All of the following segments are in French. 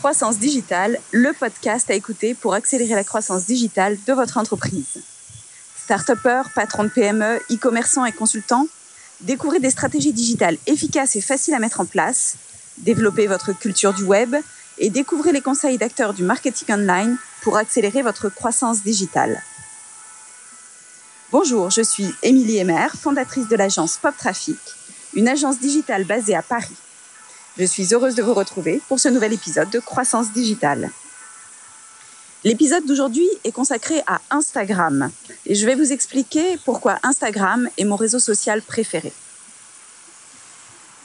Croissance digitale, le podcast à écouter pour accélérer la croissance digitale de votre entreprise. Start-upper, patron de PME, e-commerçant et consultant, découvrez des stratégies digitales efficaces et faciles à mettre en place, développez votre culture du web et découvrez les conseils d'acteurs du marketing online pour accélérer votre croissance digitale. Bonjour, je suis Émilie Emer, fondatrice de l'agence Pop Traffic, une agence digitale basée à Paris. Je suis heureuse de vous retrouver pour ce nouvel épisode de Croissance Digitale. L'épisode d'aujourd'hui est consacré à Instagram et je vais vous expliquer pourquoi Instagram est mon réseau social préféré.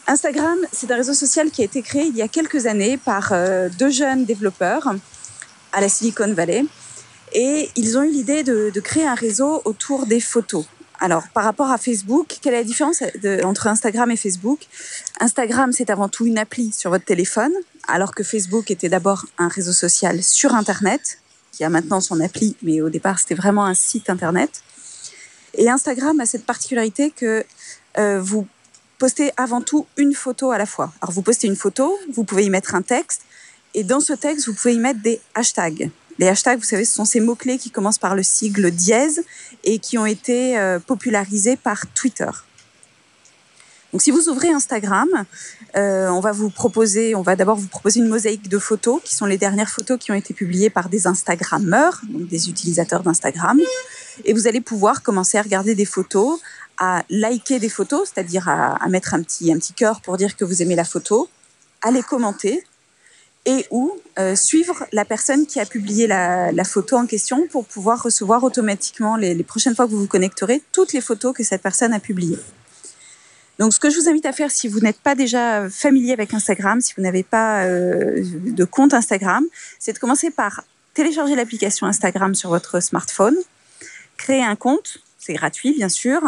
Instagram, c'est un réseau social qui a été créé il y a quelques années par euh, deux jeunes développeurs à la Silicon Valley et ils ont eu l'idée de, de créer un réseau autour des photos. Alors, par rapport à Facebook, quelle est la différence entre Instagram et Facebook? Instagram, c'est avant tout une appli sur votre téléphone, alors que Facebook était d'abord un réseau social sur Internet, qui a maintenant son appli, mais au départ, c'était vraiment un site Internet. Et Instagram a cette particularité que euh, vous postez avant tout une photo à la fois. Alors, vous postez une photo, vous pouvez y mettre un texte, et dans ce texte, vous pouvez y mettre des hashtags. Les hashtags, vous savez, ce sont ces mots-clés qui commencent par le sigle dièse et qui ont été euh, popularisés par Twitter. Donc, si vous ouvrez Instagram, euh, on va vous proposer, on va d'abord vous proposer une mosaïque de photos qui sont les dernières photos qui ont été publiées par des Instagrammeurs, donc des utilisateurs d'Instagram. Et vous allez pouvoir commencer à regarder des photos, à liker des photos, c'est-à-dire à, mettre un petit, un petit cœur pour dire que vous aimez la photo, à les commenter, et ou euh, suivre la personne qui a publié la, photo en question pour pouvoir recevoir automatiquement les, les, prochaines fois que vous vous connecterez toutes les photos que cette personne a publiées. Donc ce que je vous invite à faire si vous n'êtes pas déjà familier avec Instagram, si vous n'avez pas euh, de compte Instagram, c'est de commencer par télécharger l'application Instagram sur votre smartphone, créer un compte, c'est gratuit bien sûr,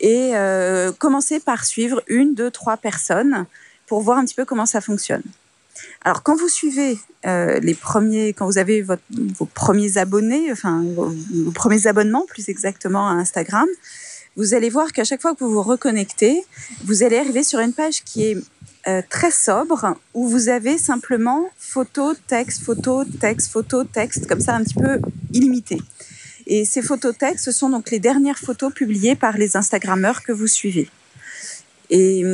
et euh, commencer par suivre une, deux, trois personnes pour voir un petit peu comment ça fonctionne. Alors, quand vous suivez euh, les premiers, quand vous avez vos premiers abonnés, enfin vos, vos, premiers abonnements plus exactement à Instagram, vous allez voir qu'à chaque fois que vous vous reconnectez, vous allez arriver sur une page qui est euh, très sobre où vous avez simplement photo, texte, photo, texte, photo, texte, comme ça un petit peu illimité. Et ces photos textes, ce sont donc les dernières photos publiées par les Instagrammeurs que vous suivez. Et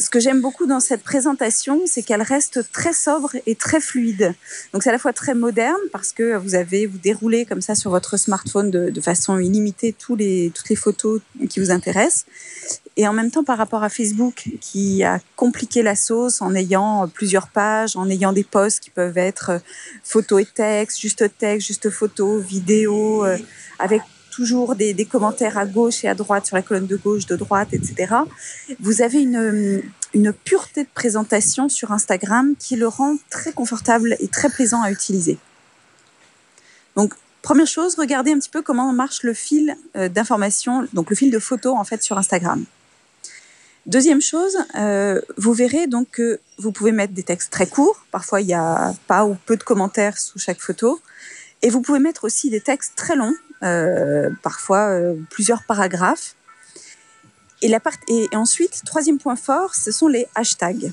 ce que j'aime beaucoup dans cette présentation, c'est qu'elle reste très sobre et très fluide. Donc c'est à la fois très moderne parce que vous avez vous déroulez comme ça sur votre smartphone de, façon illimitée toutes les photos qui vous intéressent. Et en même temps par rapport à Facebook qui a compliqué la sauce en ayant plusieurs pages, en ayant des posts qui peuvent être photo et texte, juste texte, juste photo, vidéo, euh, avec toujours des, commentaires à gauche et à droite sur la colonne de gauche, de droite, etc. Vous avez une, une pureté de présentation sur Instagram qui le rend très confortable et très plaisant à utiliser. Donc, première chose, regardez un petit peu comment marche le fil euh, d'information, donc le fil de photos en fait sur Instagram. Deuxième chose, euh, vous verrez donc que vous pouvez mettre des textes très courts. Parfois, il n'y a pas ou peu de commentaires sous chaque photo. Et vous pouvez mettre aussi des textes très longs parfois euh, plusieurs paragraphes. Et ensuite, troisième point fort, ce sont les hashtags.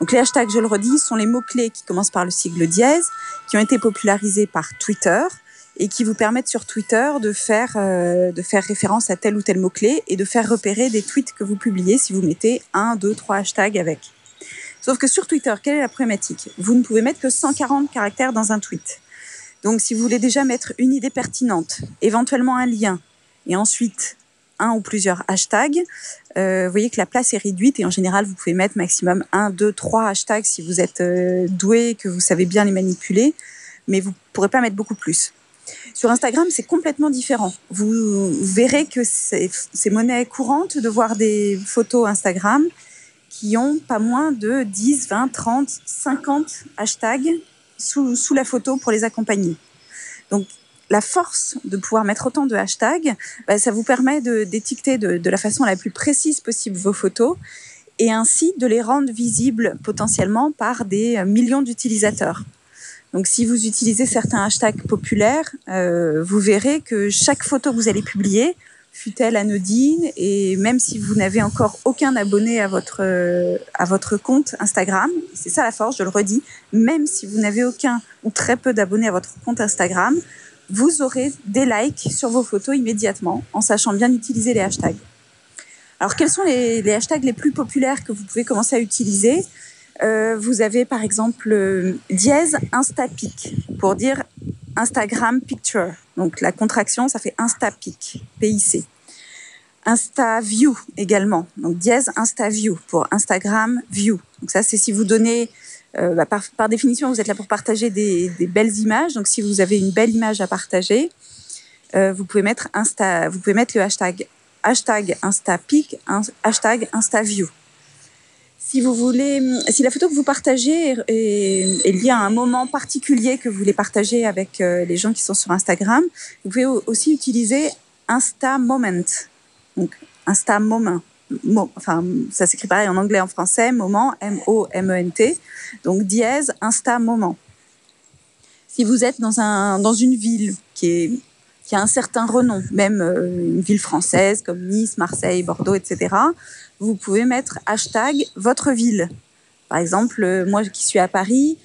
Donc les hashtags, je le redis, sont les mots-clés qui commencent par le sigle dièse, qui ont été popularisés par Twitter et qui vous permettent sur Twitter de faire, euh, de faire référence à tel ou tel mot-clé et de faire repérer des tweets que vous publiez si vous mettez un, deux, trois hashtags avec. Sauf que sur Twitter, quelle est la problématique? Vous ne pouvez mettre que 140 caractères dans un tweet. Donc, si vous voulez déjà mettre une idée pertinente, éventuellement un lien, et ensuite un ou plusieurs hashtags, euh, vous voyez que la place est réduite et en général, vous pouvez mettre maximum un, deux, trois hashtags si vous êtes euh, doué, que vous savez bien les manipuler, mais vous ne pourrez pas mettre beaucoup plus. Sur Instagram, c'est complètement différent. Vous verrez que c'est monnaie courante de voir des photos Instagram qui ont pas moins de 10, 20, 30, 50 hashtags sous, la photo pour les accompagner. Donc, la force de pouvoir mettre autant de hashtags, bah, ça vous permet d'étiqueter de, de, la façon la plus précise possible vos photos et ainsi de les rendre visibles potentiellement par des millions d'utilisateurs. Donc si vous utilisez certains hashtags populaires, euh, vous verrez que chaque photo que vous allez publier fut-elle anodine, et même si vous n'avez encore aucun abonné à votre, à votre compte Instagram, c'est ça la force, je le redis, même si vous n'avez aucun ou très peu d'abonnés à votre compte Instagram, vous aurez des likes sur vos photos immédiatement en sachant bien utiliser les hashtags. Alors quels sont les, les hashtags les plus populaires que vous pouvez commencer à utiliser? Euh, vous avez par exemple euh, dièse Instapic pour dire Instagram Picture. Donc la contraction, ça fait Instapic, PIC. InstaView également. Donc dièse InstaView pour Instagram View. Donc ça, c'est si vous donnez, euh, bah, par, définition, vous êtes là pour partager des, des, belles images. Donc si vous avez une belle image à partager, euh, vous pouvez mettre Insta, vous pouvez mettre le hashtag hashtag InstaPic, hashtag InstaView si vous voulez, si la photo que vous partagez est, liée à un moment particulier que vous voulez partager avec euh, les gens qui sont sur Instagram, vous pouvez aussi utiliser Insta Moment. Donc, Insta Moment. Mo, enfin, ça s'écrit pareil en anglais, en français, moment, M-O-M-E-N-T. Donc, dièse, Insta Moment. Si vous êtes dans, un, dans une ville qui, est, qui a un certain renom, même euh, une ville française comme Nice, Marseille, Bordeaux, etc., vous pouvez mettre hashtag votre ville. Par exemple, euh, moi qui suis à Paris,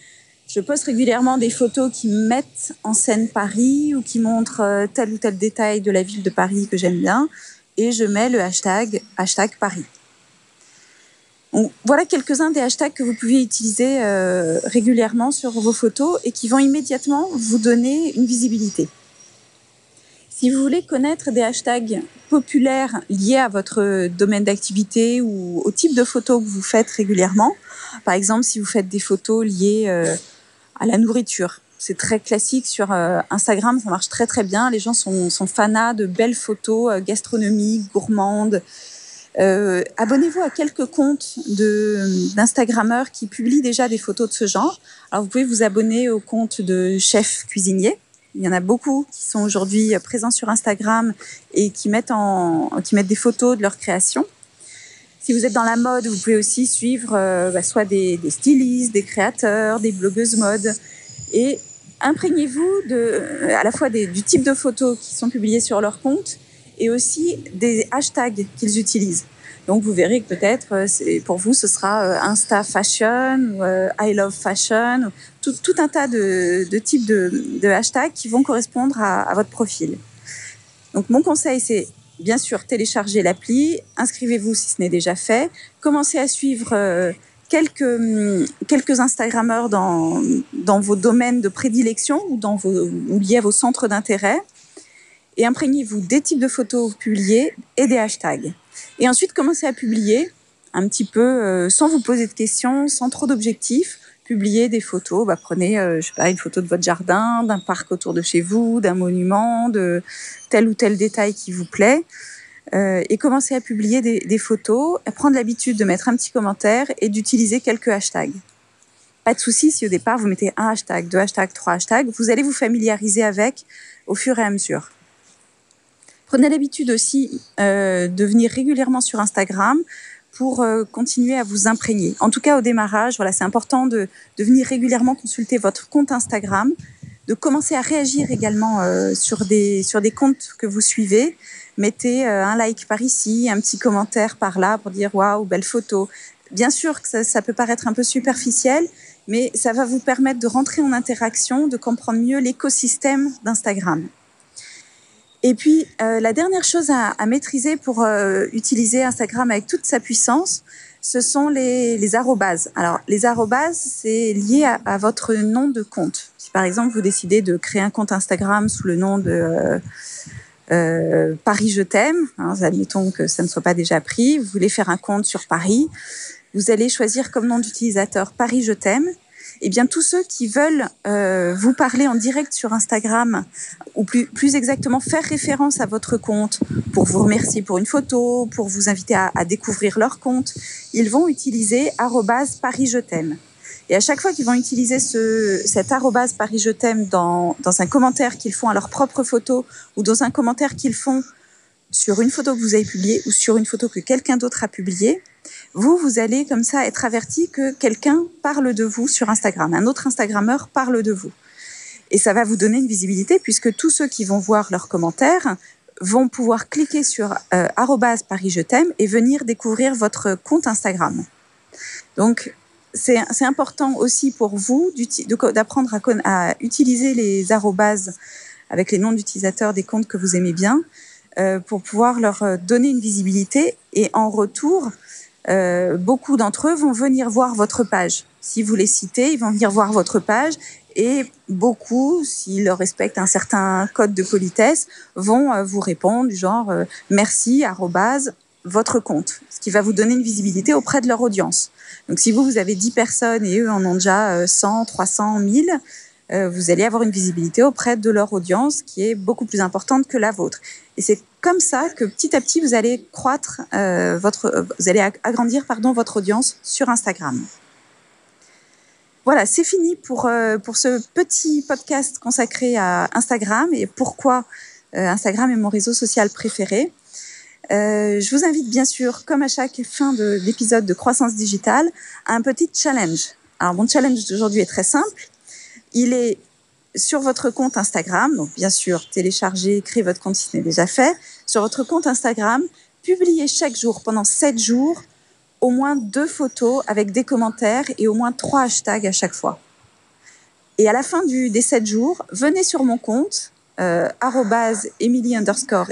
je poste régulièrement des photos qui mettent en scène Paris ou qui montrent euh, tel ou tel détail de la ville de Paris que j'aime bien et je mets le hashtag hashtag Paris. Voilà quelques-uns des hashtags que vous pouvez utiliser régulièrement sur vos photos et qui vont immédiatement vous donner une visibilité. Si vous voulez connaître des hashtags populaires liés à votre domaine d'activité ou au type de photos que vous faites régulièrement, par exemple si vous faites des photos liées euh, à la nourriture, c'est très classique sur euh, Instagram, ça marche très très bien. Les gens sont, sont fanas de belles photos euh, gastronomiques, gourmandes. Abonnez-vous à quelques comptes d'Instagrammeurs qui publient déjà des photos de ce genre. Alors vous pouvez vous abonner au compte de chefs cuisiniers il y en a beaucoup qui sont aujourd'hui présents sur Instagram et qui mettent, en, qui mettent des photos de leur création. Si vous êtes dans la mode, vous pouvez aussi suivre euh, bah, soit des, des, stylistes, des créateurs, des blogueuses mode. Et imprégnez-vous de, à la fois des, du type de photos qui sont publiées sur leur compte et aussi des hashtags qu'ils utilisent. Donc vous verrez que peut-être euh, pour vous ce sera euh, Insta Fashion euh, I Love Fashion, tout, un tas de, types de, hashtags qui vont correspondre à, votre profil. Donc mon conseil c'est bien sûr télécharger l'appli, inscrivez-vous si ce n'est déjà fait, commencez à suivre quelques quelques Instagrammeurs dans dans vos domaines de prédilection ou dans vos ou liés à vos centres d'intérêt et imprégnez-vous des types de photos publiées et des hashtags. Et ensuite, commencez à publier un petit peu euh, sans vous poser de questions, sans trop d'objectifs. Publiez des photos. Bah, prenez, euh, je sais pas, une photo de votre jardin, d'un parc autour de chez vous, d'un monument, de tel ou tel détail qui vous plaît. Euh, et commencez à publier des, des photos, à prendre l'habitude de mettre un petit commentaire et d'utiliser quelques hashtags. Pas de souci si au départ vous mettez un hashtag, deux hashtags, trois hashtags, vous allez vous familiariser avec au fur et à mesure. Prenez l'habitude aussi euh, de venir régulièrement sur Instagram pour euh, continuer à vous imprégner. En tout cas, au démarrage, voilà, c'est important de, venir régulièrement consulter votre compte Instagram, de commencer à réagir également euh, sur des sur des comptes que vous suivez. Mettez un like par ici, un petit commentaire par là pour dire waouh belle photo. Bien sûr que ça peut paraître un peu superficiel, mais ça va vous permettre de rentrer en interaction, de comprendre mieux l'écosystème d'Instagram. Et puis, euh, la dernière chose à, maîtriser pour euh, utiliser Instagram avec toute sa puissance, ce sont les, les arrobases. Alors, les arrobases, c'est lié à, votre nom de compte. Si par exemple, vous décidez de créer un compte Instagram sous le nom de euh Paris Je t'aime, hein, admettons que ça ne soit pas déjà pris, vous voulez faire un compte sur Paris, vous allez choisir comme nom d'utilisateur Paris Je t'aime eh bien tous ceux qui veulent euh, vous parler en direct sur Instagram ou plus, plus exactement faire référence à votre compte pour vous remercier pour une photo, pour vous inviter à, à découvrir leur compte, ils vont utiliser Paris je t'aime. Et à chaque fois qu'ils vont utiliser ce, cet arrobase Paris je t'aime dans, dans un commentaire qu'ils font à leur propre photo ou dans un commentaire qu'ils font sur une photo que vous avez publiée ou sur une photo que quelqu'un d'autre a publiée, vous, vous allez comme ça être averti que quelqu'un parle de vous sur Instagram, un autre Instagrammeur parle de vous. Et ça va vous donner une visibilité puisque tous ceux qui vont voir leurs commentaires vont pouvoir cliquer sur euh, Paris je t'aime et venir découvrir votre compte Instagram. Donc, c'est important aussi pour vous d'apprendre à, utiliser les arrobases avec les noms d'utilisateurs des comptes que vous aimez bien euh, pour pouvoir leur euh, donner une visibilité. Et en retour, euh, beaucoup d'entre eux vont venir voir votre page. Si vous les citez, ils vont venir voir votre page et beaucoup, s'ils respectent un certain code de politesse, vont euh, vous répondre du genre euh, merci, arrobase, votre compte, ce qui va vous donner une visibilité auprès de leur audience. Donc si vous, vous avez 10 personnes et eux en ont déjà 100, 300, 1000, vous allez avoir une visibilité auprès de leur audience qui est beaucoup plus importante que la vôtre. Et c'est comme ça que petit à petit, vous allez croître euh, votre, euh, vous allez agrandir pardon, votre audience sur Instagram. Voilà, c'est fini pour, euh, pour ce petit podcast consacré à Instagram et pourquoi Instagram est mon réseau social préféré. je vous invite bien sûr, comme à chaque fin de, de Croissance Digitale, à un petit challenge. Alors mon challenge d'aujourd'hui est très simple. Il est sur votre compte Instagram, donc bien sûr, téléchargez, créez votre compte si ce n'est déjà fait. Sur votre compte Instagram, publiez chaque jour, pendant 7 jours, au moins deux photos avec des commentaires et au moins trois hashtags à chaque fois. Et à la fin des 7 jours, venez sur mon compte, euh, Emily underscore.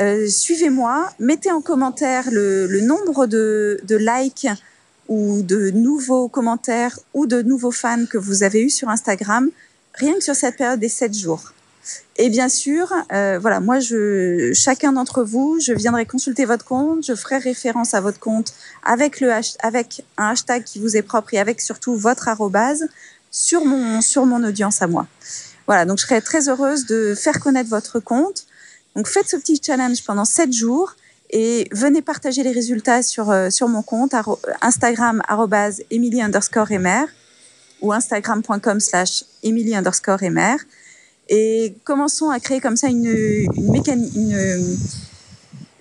Euh, suivez-moi, mettez en commentaire le, nombre de likes ou de nouveaux commentaires ou de nouveaux fans que vous avez eus sur Instagram, rien que sur cette période des 7 jours. Et bien sûr, euh, voilà, moi, je, chacun d'entre vous, je viendrai consulter votre compte, je ferai référence à votre compte avec, le, avec un hashtag qui vous est propre et avec surtout votre arrobase sur mon, sur mon audience à moi. Voilà, donc je serai très heureuse de faire connaître votre compte. Donc faites ce petit challenge pendant 7 jours et venez partager les résultats sur, euh, sur mon compte Instagram Emily underscore ou instagram.com slash Emily underscore et commençons à créer comme ça une,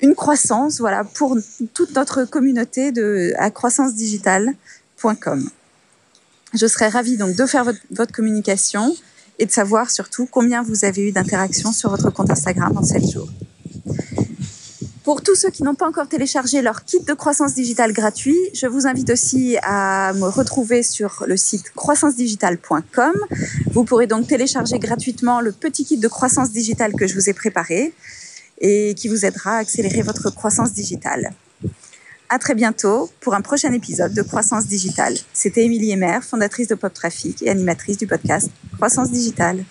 une croissance voilà, pour toute notre communauté de, à croissancedigitale.com. Je serais ravie donc de faire votre, votre, communication et de savoir surtout combien vous avez eu d'interactions sur votre compte Instagram en 7 jours. Pour tous ceux qui n'ont pas encore téléchargé leur kit de croissance digitale gratuit, je vous invite aussi à me retrouver sur le site croissancedigitale.com. Vous pourrez donc télécharger gratuitement le petit kit de croissance digitale que je vous ai préparé et qui vous aidera à accélérer votre croissance digitale. À très bientôt pour un prochain épisode de Croissance Digitale. C'était Émilie Emer, fondatrice de Pop Traffic et animatrice du podcast Croissance Digitale.